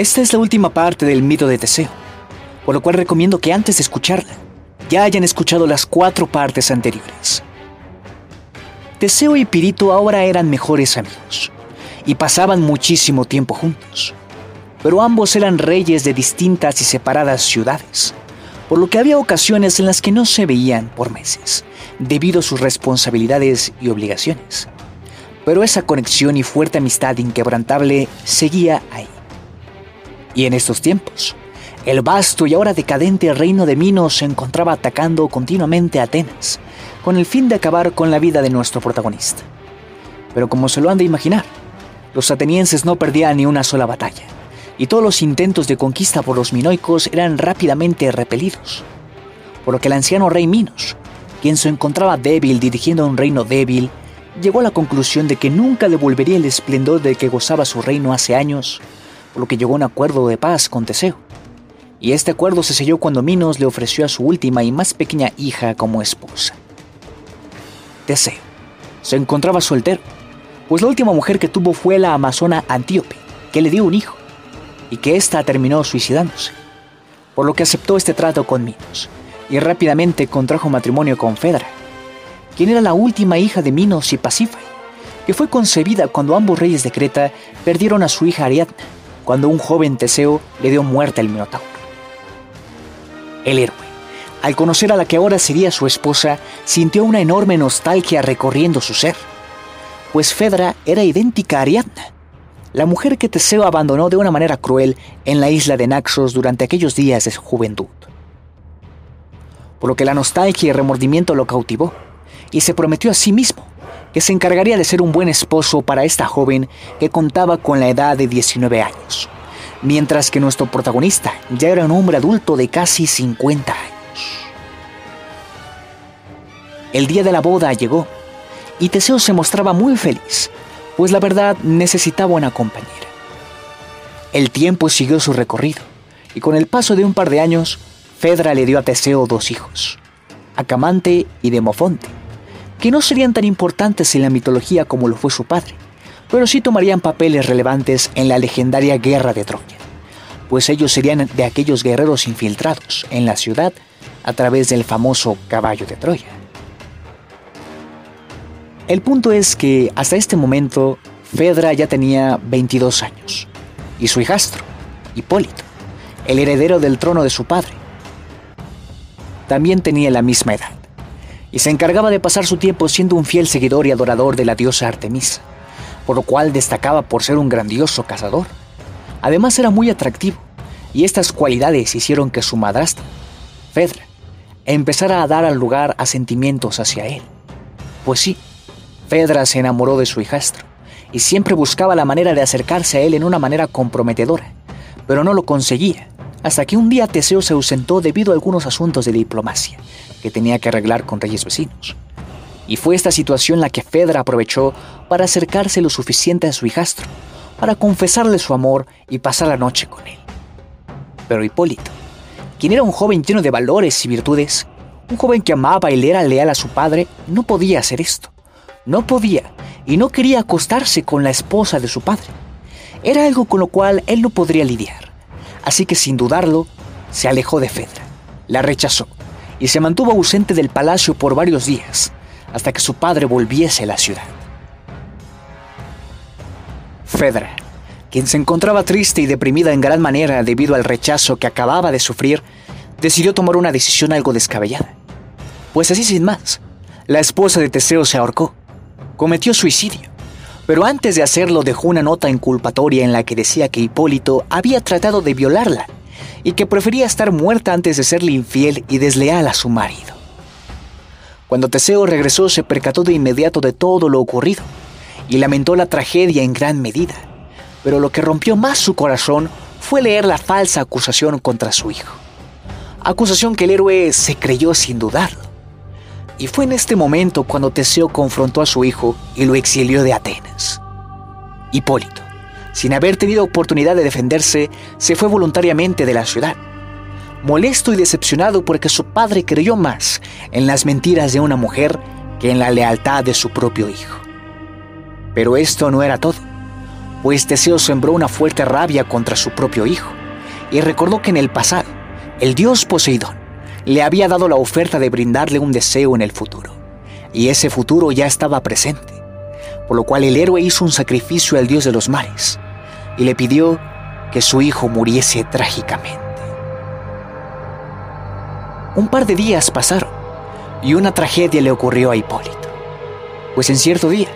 Esta es la última parte del mito de Teseo, por lo cual recomiendo que antes de escucharla, ya hayan escuchado las cuatro partes anteriores. Teseo y Pirito ahora eran mejores amigos y pasaban muchísimo tiempo juntos, pero ambos eran reyes de distintas y separadas ciudades, por lo que había ocasiones en las que no se veían por meses, debido a sus responsabilidades y obligaciones. Pero esa conexión y fuerte amistad inquebrantable seguía ahí. Y en estos tiempos, el vasto y ahora decadente reino de Minos se encontraba atacando continuamente a Atenas, con el fin de acabar con la vida de nuestro protagonista. Pero como se lo han de imaginar, los atenienses no perdían ni una sola batalla, y todos los intentos de conquista por los minoicos eran rápidamente repelidos. Por lo que el anciano rey Minos, quien se encontraba débil dirigiendo un reino débil, llegó a la conclusión de que nunca devolvería el esplendor de que gozaba su reino hace años por lo que llegó a un acuerdo de paz con Teseo. Y este acuerdo se selló cuando Minos le ofreció a su última y más pequeña hija como esposa. Teseo se encontraba soltero, pues la última mujer que tuvo fue la amazona Antíope, que le dio un hijo, y que ésta terminó suicidándose, por lo que aceptó este trato con Minos, y rápidamente contrajo matrimonio con Fedra, quien era la última hija de Minos y Pasífae, que fue concebida cuando ambos reyes de Creta perdieron a su hija Ariadna, cuando un joven Teseo le dio muerte al Minotauro. El héroe, al conocer a la que ahora sería su esposa, sintió una enorme nostalgia recorriendo su ser, pues Fedra era idéntica a Ariadna, la mujer que Teseo abandonó de una manera cruel en la isla de Naxos durante aquellos días de su juventud. Por lo que la nostalgia y remordimiento lo cautivó, y se prometió a sí mismo que se encargaría de ser un buen esposo para esta joven que contaba con la edad de 19 años, mientras que nuestro protagonista ya era un hombre adulto de casi 50 años. El día de la boda llegó y Teseo se mostraba muy feliz, pues la verdad necesitaba una compañera. El tiempo siguió su recorrido y con el paso de un par de años, Fedra le dio a Teseo dos hijos, Acamante y Demofonte que no serían tan importantes en la mitología como lo fue su padre, pero sí tomarían papeles relevantes en la legendaria Guerra de Troya, pues ellos serían de aquellos guerreros infiltrados en la ciudad a través del famoso caballo de Troya. El punto es que hasta este momento Fedra ya tenía 22 años y su hijastro, Hipólito, el heredero del trono de su padre, también tenía la misma edad y se encargaba de pasar su tiempo siendo un fiel seguidor y adorador de la diosa Artemisa, por lo cual destacaba por ser un grandioso cazador. Además era muy atractivo, y estas cualidades hicieron que su madrastra, Fedra, empezara a dar al lugar a sentimientos hacia él. Pues sí, Fedra se enamoró de su hijastro, y siempre buscaba la manera de acercarse a él en una manera comprometedora, pero no lo conseguía, hasta que un día Teseo se ausentó debido a algunos asuntos de diplomacia que tenía que arreglar con reyes vecinos. Y fue esta situación la que Fedra aprovechó para acercarse lo suficiente a su hijastro, para confesarle su amor y pasar la noche con él. Pero Hipólito, quien era un joven lleno de valores y virtudes, un joven que amaba y le era leal a su padre, no podía hacer esto. No podía y no quería acostarse con la esposa de su padre. Era algo con lo cual él no podría lidiar así que sin dudarlo, se alejó de Fedra, la rechazó y se mantuvo ausente del palacio por varios días, hasta que su padre volviese a la ciudad. Fedra, quien se encontraba triste y deprimida en gran manera debido al rechazo que acababa de sufrir, decidió tomar una decisión algo descabellada. Pues así sin más, la esposa de Teseo se ahorcó, cometió suicidio pero antes de hacerlo dejó una nota inculpatoria en la que decía que Hipólito había tratado de violarla y que prefería estar muerta antes de serle infiel y desleal a su marido. Cuando Teseo regresó se percató de inmediato de todo lo ocurrido y lamentó la tragedia en gran medida, pero lo que rompió más su corazón fue leer la falsa acusación contra su hijo. Acusación que el héroe se creyó sin dudarlo. Y fue en este momento cuando Teseo confrontó a su hijo y lo exilió de Atenas. Hipólito, sin haber tenido oportunidad de defenderse, se fue voluntariamente de la ciudad, molesto y decepcionado porque su padre creyó más en las mentiras de una mujer que en la lealtad de su propio hijo. Pero esto no era todo, pues Teseo sembró una fuerte rabia contra su propio hijo y recordó que en el pasado, el dios Poseidón le había dado la oferta de brindarle un deseo en el futuro, y ese futuro ya estaba presente por lo cual el héroe hizo un sacrificio al dios de los mares y le pidió que su hijo muriese trágicamente. Un par de días pasaron y una tragedia le ocurrió a Hipólito, pues en cierto día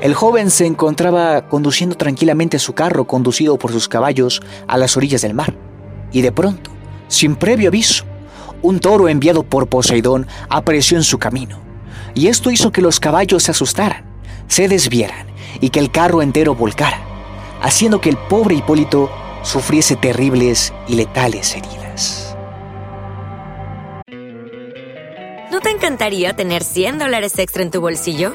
el joven se encontraba conduciendo tranquilamente su carro conducido por sus caballos a las orillas del mar, y de pronto, sin previo aviso, un toro enviado por Poseidón apareció en su camino, y esto hizo que los caballos se asustaran se desvieran y que el carro entero volcara, haciendo que el pobre Hipólito sufriese terribles y letales heridas. ¿No te encantaría tener 100 dólares extra en tu bolsillo?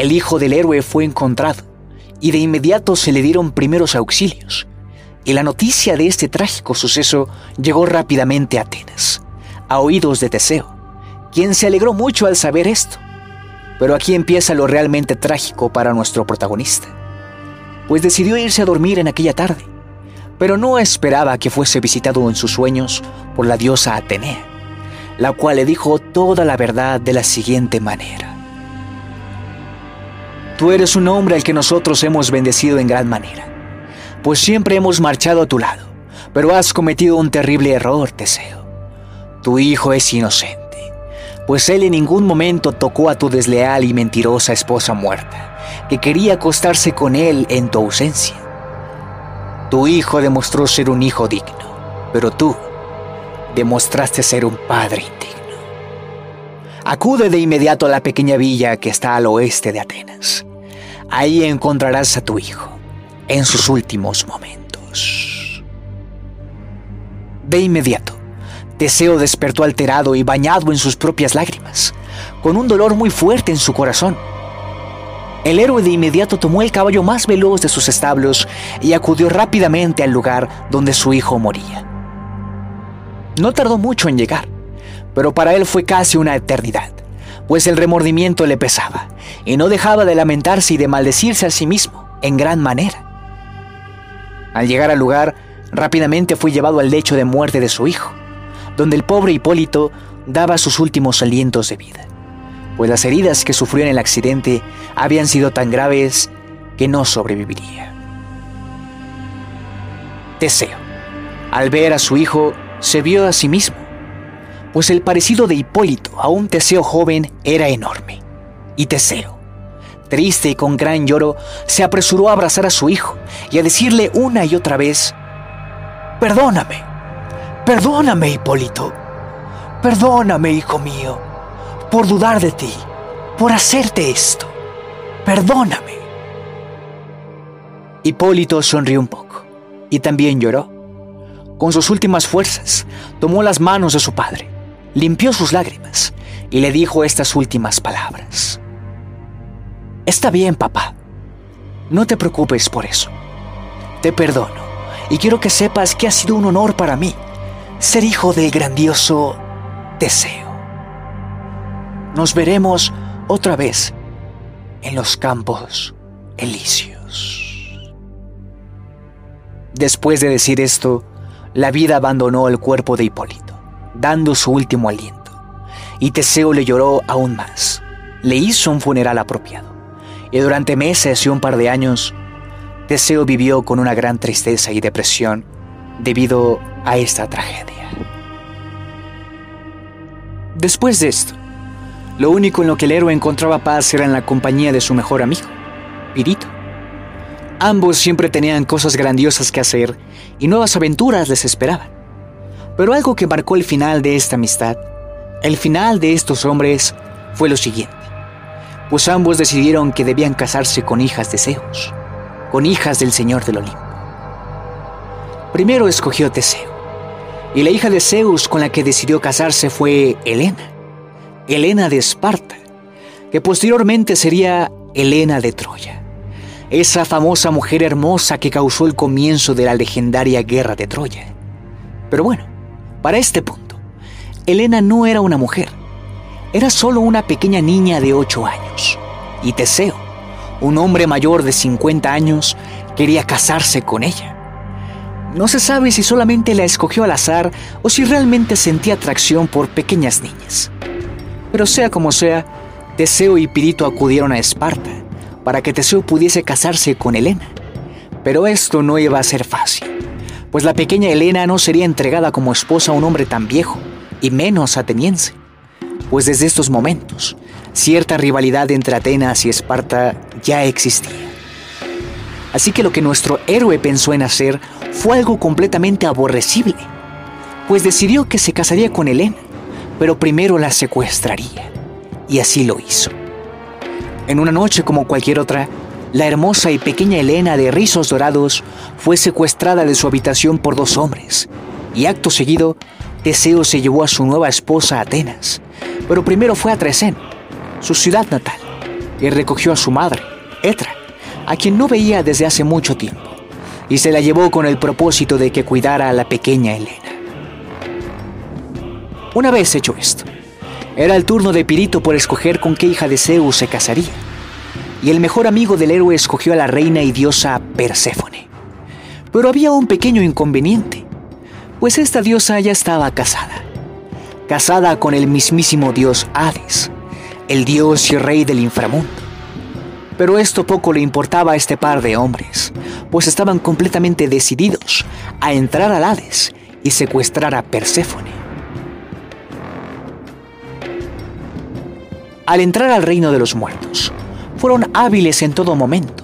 el hijo del héroe fue encontrado y de inmediato se le dieron primeros auxilios. Y la noticia de este trágico suceso llegó rápidamente a Atenas, a oídos de Teseo quien se alegró mucho al saber esto. Pero aquí empieza lo realmente trágico para nuestro protagonista, pues decidió irse a dormir en aquella tarde, pero no esperaba que fuese visitado en sus sueños por la diosa Atenea, la cual le dijo toda la verdad de la siguiente manera. Tú eres un hombre al que nosotros hemos bendecido en gran manera, pues siempre hemos marchado a tu lado, pero has cometido un terrible error, Teseo. Tu hijo es inocente pues él en ningún momento tocó a tu desleal y mentirosa esposa muerta, que quería acostarse con él en tu ausencia. Tu hijo demostró ser un hijo digno, pero tú demostraste ser un padre indigno. Acude de inmediato a la pequeña villa que está al oeste de Atenas. Ahí encontrarás a tu hijo en sus últimos momentos. De inmediato, Teseo despertó alterado y bañado en sus propias lágrimas, con un dolor muy fuerte en su corazón. El héroe de inmediato tomó el caballo más veloz de sus establos y acudió rápidamente al lugar donde su hijo moría. No tardó mucho en llegar, pero para él fue casi una eternidad, pues el remordimiento le pesaba y no dejaba de lamentarse y de maldecirse a sí mismo en gran manera. Al llegar al lugar, rápidamente fue llevado al lecho de muerte de su hijo, donde el pobre Hipólito daba sus últimos alientos de vida, pues las heridas que sufrió en el accidente habían sido tan graves que no sobreviviría. Teseo, al ver a su hijo, se vio a sí mismo, pues el parecido de Hipólito a un Teseo joven era enorme. Y Teseo, triste y con gran lloro, se apresuró a abrazar a su hijo y a decirle una y otra vez, Perdóname, Perdóname, Hipólito. Perdóname, hijo mío, por dudar de ti, por hacerte esto. Perdóname. Hipólito sonrió un poco y también lloró. Con sus últimas fuerzas, tomó las manos de su padre, limpió sus lágrimas y le dijo estas últimas palabras. Está bien, papá. No te preocupes por eso. Te perdono y quiero que sepas que ha sido un honor para mí ser hijo del grandioso Teseo. Nos veremos otra vez en los campos elíseos. Después de decir esto, la vida abandonó el cuerpo de Hipólito, dando su último aliento. Y Teseo le lloró aún más. Le hizo un funeral apropiado. Y durante meses y un par de años, Teseo vivió con una gran tristeza y depresión debido a esta tragedia. Después de esto, lo único en lo que el héroe encontraba paz era en la compañía de su mejor amigo, Pirito. Ambos siempre tenían cosas grandiosas que hacer y nuevas aventuras les esperaban. Pero algo que marcó el final de esta amistad, el final de estos hombres, fue lo siguiente. Pues ambos decidieron que debían casarse con hijas de Zeus, con hijas del Señor del Olimpo. Primero escogió Teseo, y la hija de Zeus con la que decidió casarse fue Helena, Helena de Esparta, que posteriormente sería Helena de Troya, esa famosa mujer hermosa que causó el comienzo de la legendaria guerra de Troya. Pero bueno, para este punto, Helena no era una mujer, era solo una pequeña niña de 8 años, y Teseo, un hombre mayor de 50 años, quería casarse con ella. No se sabe si solamente la escogió al azar o si realmente sentía atracción por pequeñas niñas. Pero sea como sea, Teseo y Pirito acudieron a Esparta para que Teseo pudiese casarse con Helena. Pero esto no iba a ser fácil, pues la pequeña Helena no sería entregada como esposa a un hombre tan viejo, y menos ateniense. Pues desde estos momentos, cierta rivalidad entre Atenas y Esparta ya existía. Así que lo que nuestro héroe pensó en hacer fue algo completamente aborrecible, pues decidió que se casaría con Helena, pero primero la secuestraría, y así lo hizo. En una noche como cualquier otra, la hermosa y pequeña Helena de rizos dorados fue secuestrada de su habitación por dos hombres, y acto seguido, Teseo se llevó a su nueva esposa a Atenas, pero primero fue a Tresén, su ciudad natal, y recogió a su madre, Etra, a quien no veía desde hace mucho tiempo, y se la llevó con el propósito de que cuidara a la pequeña Helena. Una vez hecho esto, era el turno de Pirito por escoger con qué hija de Zeus se casaría, y el mejor amigo del héroe escogió a la reina y diosa Perséfone. Pero había un pequeño inconveniente, pues esta diosa ya estaba casada, casada con el mismísimo dios Hades, el dios y rey del inframundo. Pero esto poco le importaba a este par de hombres, pues estaban completamente decididos a entrar al Hades y secuestrar a Perséfone. Al entrar al reino de los muertos, fueron hábiles en todo momento,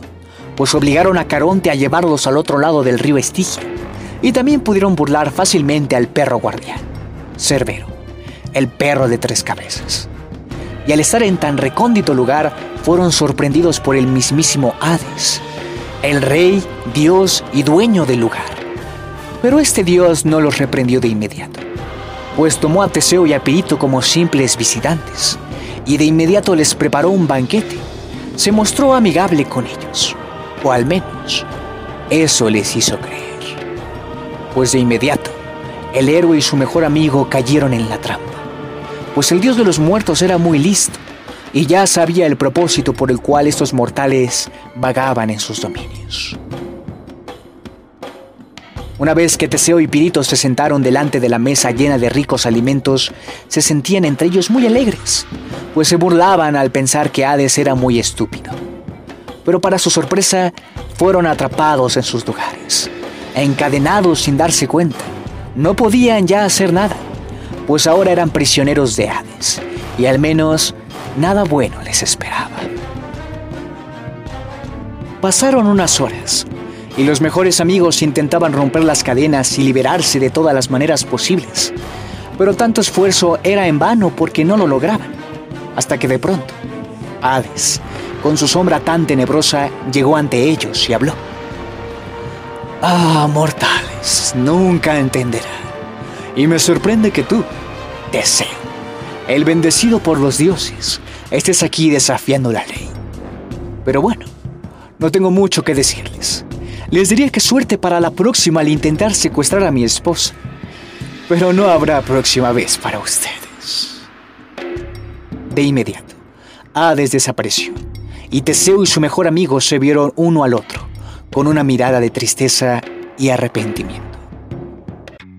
pues obligaron a Caronte a llevarlos al otro lado del río Estigia, y también pudieron burlar fácilmente al perro guardián, Cerbero, el perro de tres cabezas. Y al estar en tan recóndito lugar, fueron sorprendidos por el mismísimo Hades, el rey, dios y dueño del lugar. Pero este dios no los reprendió de inmediato, pues tomó a Teseo y a Pirito como simples visitantes, y de inmediato les preparó un banquete. Se mostró amigable con ellos, o al menos eso les hizo creer. Pues de inmediato, el héroe y su mejor amigo cayeron en la trampa, pues el dios de los muertos era muy listo y ya sabía el propósito por el cual estos mortales vagaban en sus dominios. Una vez que Teseo y Pirito se sentaron delante de la mesa llena de ricos alimentos, se sentían entre ellos muy alegres, pues se burlaban al pensar que Hades era muy estúpido. Pero para su sorpresa, fueron atrapados en sus lugares, encadenados sin darse cuenta. No podían ya hacer nada, pues ahora eran prisioneros de Hades, y al menos nada bueno les esperaba. Pasaron unas horas y los mejores amigos intentaban romper las cadenas y liberarse de todas las maneras posibles, pero tanto esfuerzo era en vano porque no lo lograban, hasta que de pronto, Hades, con su sombra tan tenebrosa, llegó ante ellos y habló. Ah, mortales, nunca entenderán. Y me sorprende que tú, Teseo, el bendecido por los dioses, estés aquí desafiando la ley. Pero bueno, no tengo mucho que decirles. Les diría que suerte para la próxima al intentar secuestrar a mi esposa. Pero no habrá próxima vez para ustedes. De inmediato, Hades desapareció, y Teseo y su mejor amigo se vieron uno al otro, con una mirada de tristeza y arrepentimiento.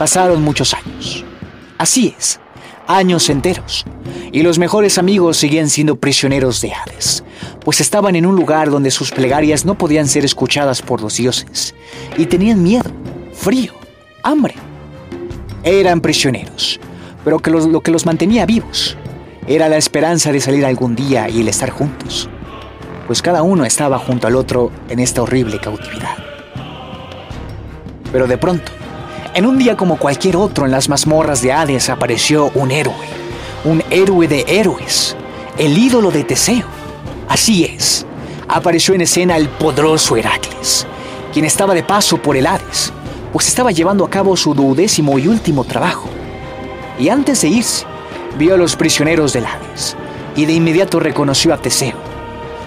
Pasaron muchos años. Así es, años enteros. Y los mejores amigos seguían siendo prisioneros de Hades, pues estaban en un lugar donde sus plegarias no podían ser escuchadas por los dioses, y tenían miedo, frío, hambre. Eran prisioneros, pero que lo que los mantenía vivos era la esperanza de salir algún día y el estar juntos, pues cada uno estaba junto al otro en esta horrible cautividad. Pero de pronto, en un día como cualquier otro en las mazmorras de Hades apareció un héroe, un héroe de héroes, el ídolo de Teseo. Así es, apareció en escena el poderoso Heracles, quien estaba de paso por el Hades, pues estaba llevando a cabo su duodécimo y último trabajo. Y antes de irse, vio a los prisioneros del Hades, y de inmediato reconoció a Teseo.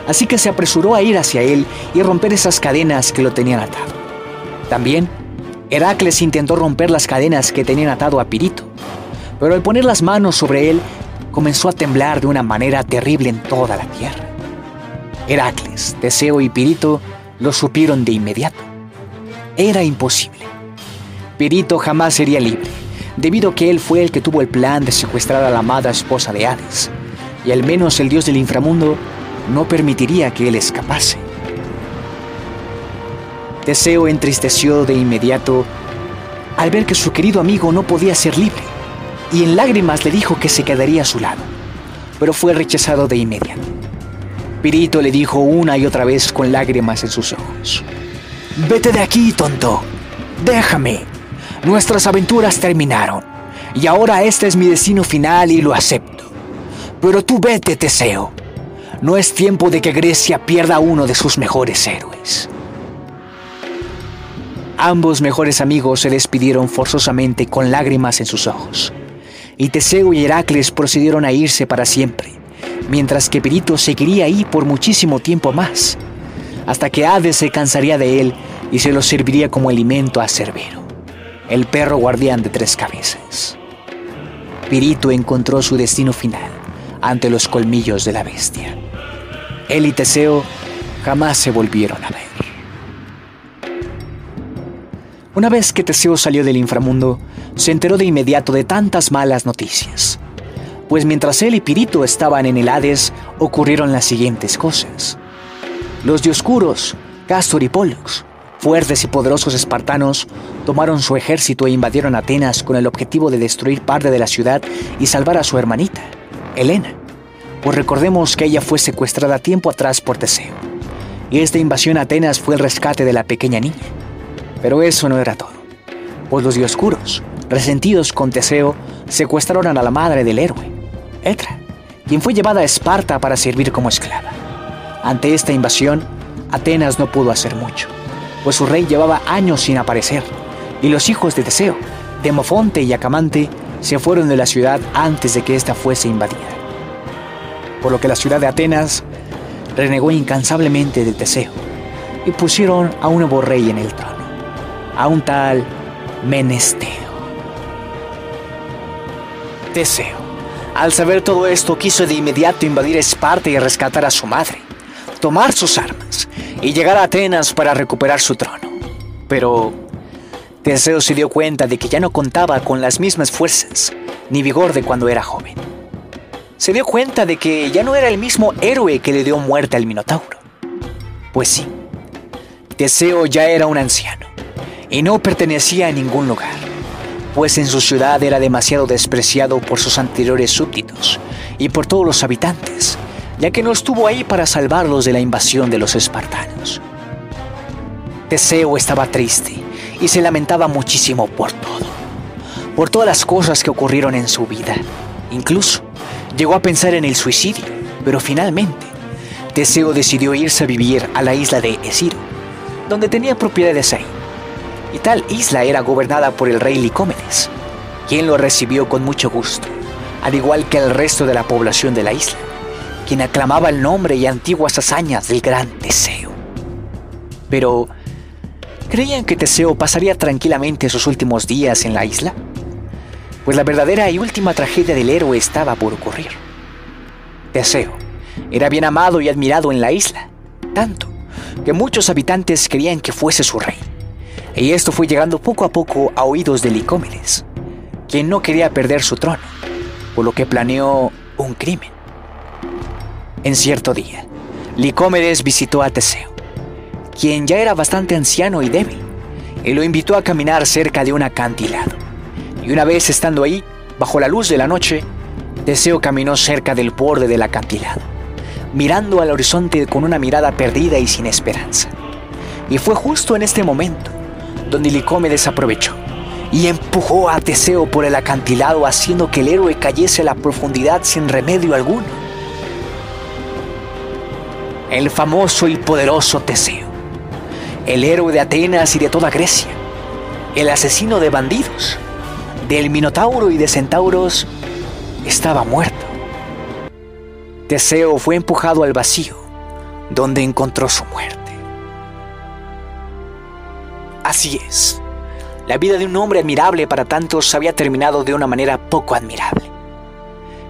Así que se apresuró a ir hacia él y romper esas cadenas que lo tenían atado. También Heracles intentó romper las cadenas que tenían atado a Pirito, pero al poner las manos sobre él, comenzó a temblar de una manera terrible en toda la tierra. Heracles, Teseo y Pirito lo supieron de inmediato. Era imposible. Pirito jamás sería libre, debido a que él fue el que tuvo el plan de secuestrar a la amada esposa de Hades, y al menos el dios del inframundo no permitiría que él escapase. Teseo entristeció de inmediato al ver que su querido amigo no podía ser libre, y en lágrimas le dijo que se quedaría a su lado, pero fue rechazado de inmediato. Pirito le dijo una y otra vez con lágrimas en sus ojos, Vete de aquí, tonto, déjame. Nuestras aventuras terminaron, y ahora este es mi destino final y lo acepto. Pero tú vete, Teseo. No es tiempo de que Grecia pierda uno de sus mejores héroes. Ambos mejores amigos se despidieron forzosamente con lágrimas en sus ojos, y Teseo y Heracles procedieron a irse para siempre, mientras que Pirito seguiría ahí por muchísimo tiempo más, hasta que Hades se cansaría de él y se lo serviría como alimento a Cerbero, el perro guardián de tres cabezas. Pirito encontró su destino final ante los colmillos de la bestia. Él y Teseo jamás se volvieron a ver. Una vez que Teseo salió del inframundo, se enteró de inmediato de tantas malas noticias. Pues mientras él y Pirito estaban en el Hades, ocurrieron las siguientes cosas. Los dioscuros, Castor y Pollux, fuertes y poderosos espartanos, tomaron su ejército e invadieron Atenas con el objetivo de destruir parte de la ciudad y salvar a su hermanita, Helena. Pues recordemos que ella fue secuestrada tiempo atrás por Teseo. Y esta invasión a Atenas fue el rescate de la pequeña niña. Pero eso no era todo, pues los dioscuros, resentidos con Teseo, secuestraron a la madre del héroe, Etra, quien fue llevada a Esparta para servir como esclava. Ante esta invasión, Atenas no pudo hacer mucho, pues su rey llevaba años sin aparecer, y los hijos de Teseo, Demofonte y Acamante, se fueron de la ciudad antes de que ésta fuese invadida. Por lo que la ciudad de Atenas renegó incansablemente de Teseo, y pusieron a un nuevo rey en el trono a un tal Menesteo. Teseo, al saber todo esto, quiso de inmediato invadir Esparta y rescatar a su madre, tomar sus armas y llegar a Atenas para recuperar su trono. Pero Teseo se dio cuenta de que ya no contaba con las mismas fuerzas ni vigor de cuando era joven. Se dio cuenta de que ya no era el mismo héroe que le dio muerte al Minotauro. Pues sí, Teseo ya era un anciano y no pertenecía a ningún lugar, pues en su ciudad era demasiado despreciado por sus anteriores súbditos y por todos los habitantes, ya que no estuvo ahí para salvarlos de la invasión de los espartanos. Teseo estaba triste y se lamentaba muchísimo por todo, por todas las cosas que ocurrieron en su vida. Incluso llegó a pensar en el suicidio, pero finalmente Teseo decidió irse a vivir a la isla de Esiro, donde tenía propiedades ahí Y tal isla era gobernada por el rey Licómenes, quien lo recibió con mucho gusto, al igual que el resto de la población de la isla, quien aclamaba el nombre y antiguas hazañas del gran Teseo. Pero, ¿creían que Teseo pasaría tranquilamente sus últimos días en la isla? Pues la verdadera y última tragedia del héroe estaba por ocurrir. Teseo era bien amado y admirado en la isla, tanto que muchos habitantes querían que fuese su rey. Y esto fue llegando poco a poco a oídos de Licómenes, quien no quería perder su trono, por lo que planeó un crimen. En cierto día, Licómedes visitó a Teseo, quien ya era bastante anciano y débil, y lo invitó a caminar cerca de un acantilado. Y una vez estando ahí, bajo la luz de la noche, Teseo caminó cerca del borde del acantilado mirando al horizonte con una mirada perdida y sin esperanza. Y fue justo en este momento donde Licómedes aprovechó y empujó a Teseo por el acantilado haciendo que el héroe cayese a la profundidad sin remedio alguno. El famoso y poderoso Teseo, el héroe de Atenas y de toda Grecia, el asesino de bandidos, del Minotauro y de Centauros, estaba muerto. Teseo fue empujado al vacío, donde encontró su muerte. Así es, la vida de un hombre admirable para tantos había terminado de una manera poco admirable.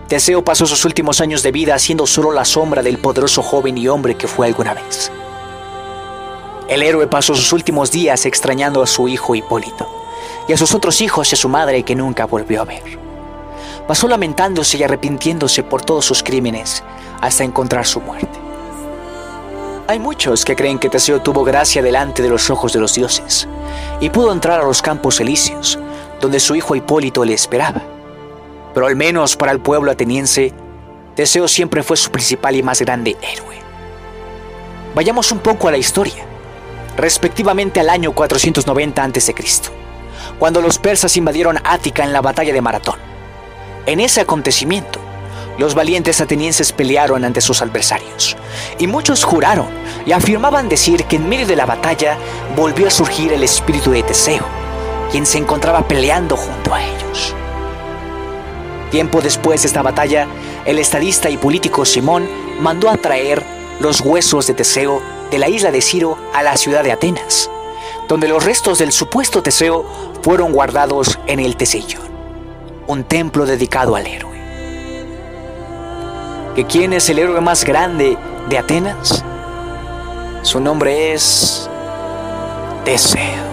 Teseo pasó sus últimos años de vida siendo solo la sombra del poderoso joven y hombre que fue alguna vez. El héroe pasó sus últimos días extrañando a su hijo Hipólito y a sus otros hijos y a su madre que nunca volvió a ver pasó lamentándose y arrepintiéndose por todos sus crímenes hasta encontrar su muerte. Hay muchos que creen que Teseo tuvo gracia delante de los ojos de los dioses y pudo entrar a los campos elíseos, donde su hijo Hipólito le esperaba. Pero al menos para el pueblo ateniense, Teseo siempre fue su principal y más grande héroe. Vayamos un poco a la historia, respectivamente al año 490 a.C., cuando los persas invadieron Ática en la batalla de Maratón. En ese acontecimiento, los valientes atenienses pelearon ante sus adversarios, y muchos juraron y afirmaban decir que en medio de la batalla volvió a surgir el espíritu de Teseo, quien se encontraba peleando junto a ellos. Tiempo después de esta batalla, el estadista y político Simón mandó a traer los huesos de Teseo de la isla de Ciro a la ciudad de Atenas, donde los restos del supuesto Teseo fueron guardados en el Tesellón un templo dedicado al héroe. ¿Que quién es el héroe más grande de Atenas? Su nombre es Teseo.